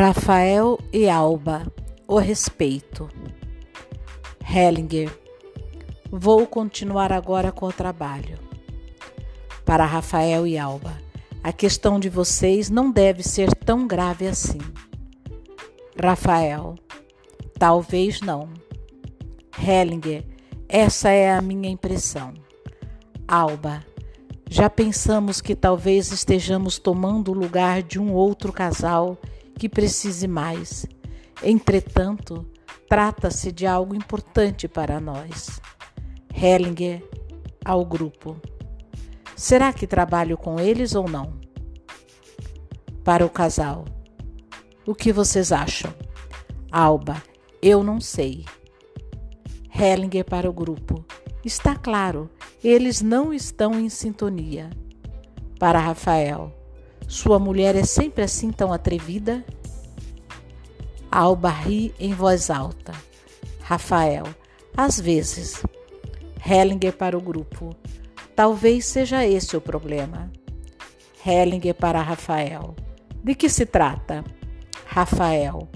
Rafael e Alba, o respeito. Hellinger, vou continuar agora com o trabalho. Para Rafael e Alba, a questão de vocês não deve ser tão grave assim. Rafael, talvez não. Hellinger, essa é a minha impressão. Alba, já pensamos que talvez estejamos tomando o lugar de um outro casal que precise mais. Entretanto, trata-se de algo importante para nós. Hellinger ao grupo. Será que trabalho com eles ou não? Para o casal. O que vocês acham? Alba, eu não sei. Hellinger para o grupo. Está claro, eles não estão em sintonia. Para Rafael. Sua mulher é sempre assim tão atrevida? Alba ri em voz alta. Rafael, às vezes. Hellinger para o grupo. Talvez seja esse o problema. Hellinger para Rafael. De que se trata? Rafael.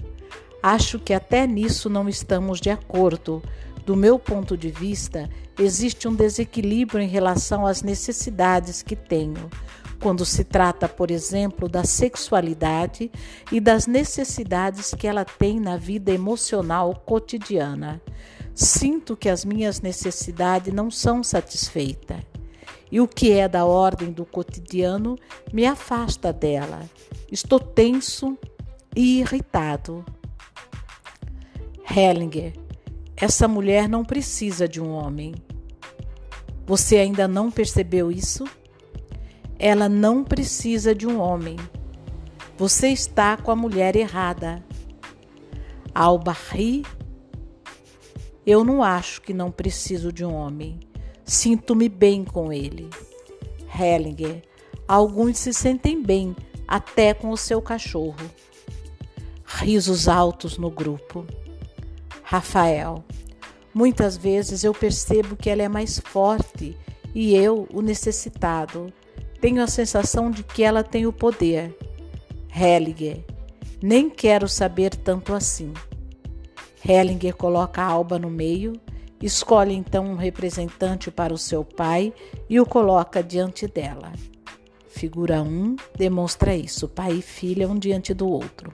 Acho que até nisso não estamos de acordo. Do meu ponto de vista, existe um desequilíbrio em relação às necessidades que tenho quando se trata, por exemplo, da sexualidade e das necessidades que ela tem na vida emocional cotidiana. Sinto que as minhas necessidades não são satisfeitas. E o que é da ordem do cotidiano me afasta dela. Estou tenso e irritado. Hellinger, essa mulher não precisa de um homem. Você ainda não percebeu isso? Ela não precisa de um homem. Você está com a mulher errada. Albarri, eu não acho que não preciso de um homem. Sinto-me bem com ele. Hellinger, alguns se sentem bem até com o seu cachorro. Risos altos no grupo. Rafael, muitas vezes eu percebo que ela é mais forte e eu o necessitado. Tenho a sensação de que ela tem o poder. Hellinger, nem quero saber tanto assim. Hellinger coloca a Alba no meio, escolhe então um representante para o seu pai e o coloca diante dela. Figura 1 demonstra isso: pai e filha um diante do outro.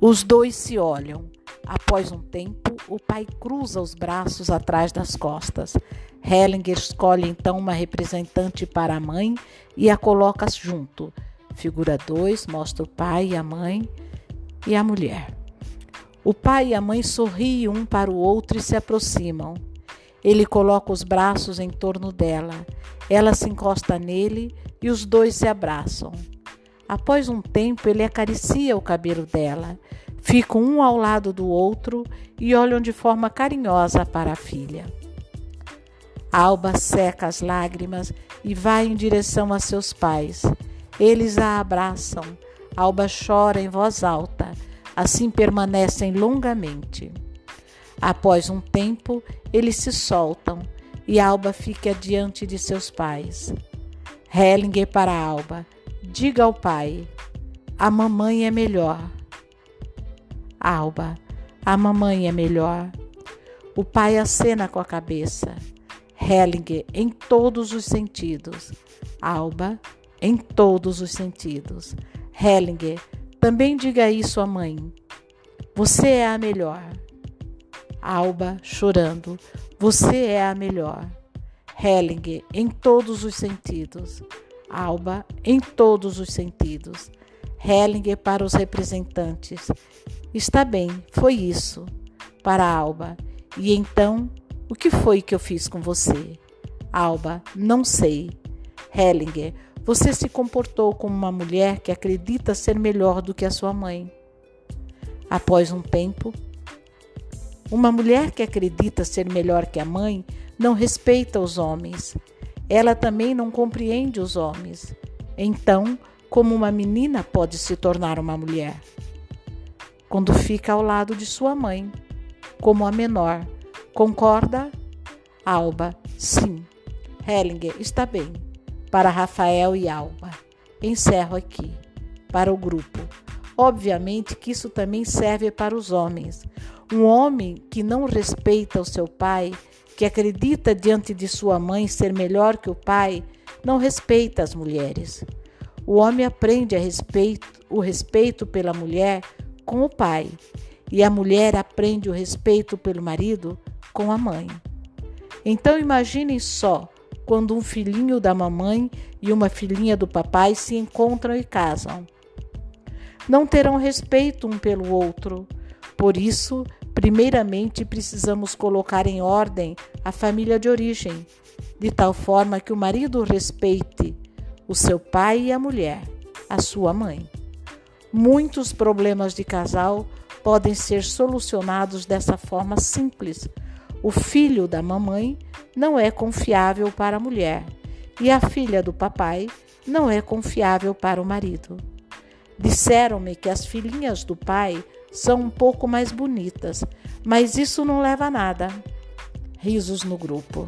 Os dois se olham. Após um tempo, o pai cruza os braços atrás das costas. Hellinger escolhe então uma representante para a mãe e a coloca junto. Figura 2 mostra o pai e a mãe e a mulher. O pai e a mãe sorriem um para o outro e se aproximam. Ele coloca os braços em torno dela. Ela se encosta nele e os dois se abraçam. Após um tempo, ele acaricia o cabelo dela. Ficam um ao lado do outro e olham de forma carinhosa para a filha. Alba seca as lágrimas e vai em direção a seus pais. Eles a abraçam. Alba chora em voz alta. Assim permanecem longamente. Após um tempo, eles se soltam e Alba fica diante de seus pais. Hellinger para Alba: Diga ao pai, a mamãe é melhor. Alba: A mamãe é melhor. O pai acena com a cabeça. Hellinger em todos os sentidos. Alba em todos os sentidos. Hellinger, também diga isso à mãe. Você é a melhor. Alba chorando. Você é a melhor. Hellinger em todos os sentidos. Alba em todos os sentidos. Hellinger para os representantes. Está bem, foi isso. Para Alba. E então o que foi que eu fiz com você? Alba, não sei. Hellinger, você se comportou como uma mulher que acredita ser melhor do que a sua mãe. Após um tempo, uma mulher que acredita ser melhor que a mãe não respeita os homens. Ela também não compreende os homens. Então, como uma menina pode se tornar uma mulher? Quando fica ao lado de sua mãe, como a menor Concorda? Alba, sim. Hellinger, está bem. Para Rafael e Alba. Encerro aqui. Para o grupo. Obviamente que isso também serve para os homens. Um homem que não respeita o seu pai, que acredita diante de sua mãe ser melhor que o pai, não respeita as mulheres. O homem aprende a respeito, o respeito pela mulher com o pai, e a mulher aprende o respeito pelo marido com a mãe. Então imaginem só quando um filhinho da mamãe e uma filhinha do papai se encontram e casam. Não terão respeito um pelo outro. Por isso, primeiramente precisamos colocar em ordem a família de origem, de tal forma que o marido respeite o seu pai e a mulher, a sua mãe. Muitos problemas de casal podem ser solucionados dessa forma simples. O filho da mamãe não é confiável para a mulher e a filha do papai não é confiável para o marido. Disseram-me que as filhinhas do pai são um pouco mais bonitas, mas isso não leva a nada. Risos no grupo.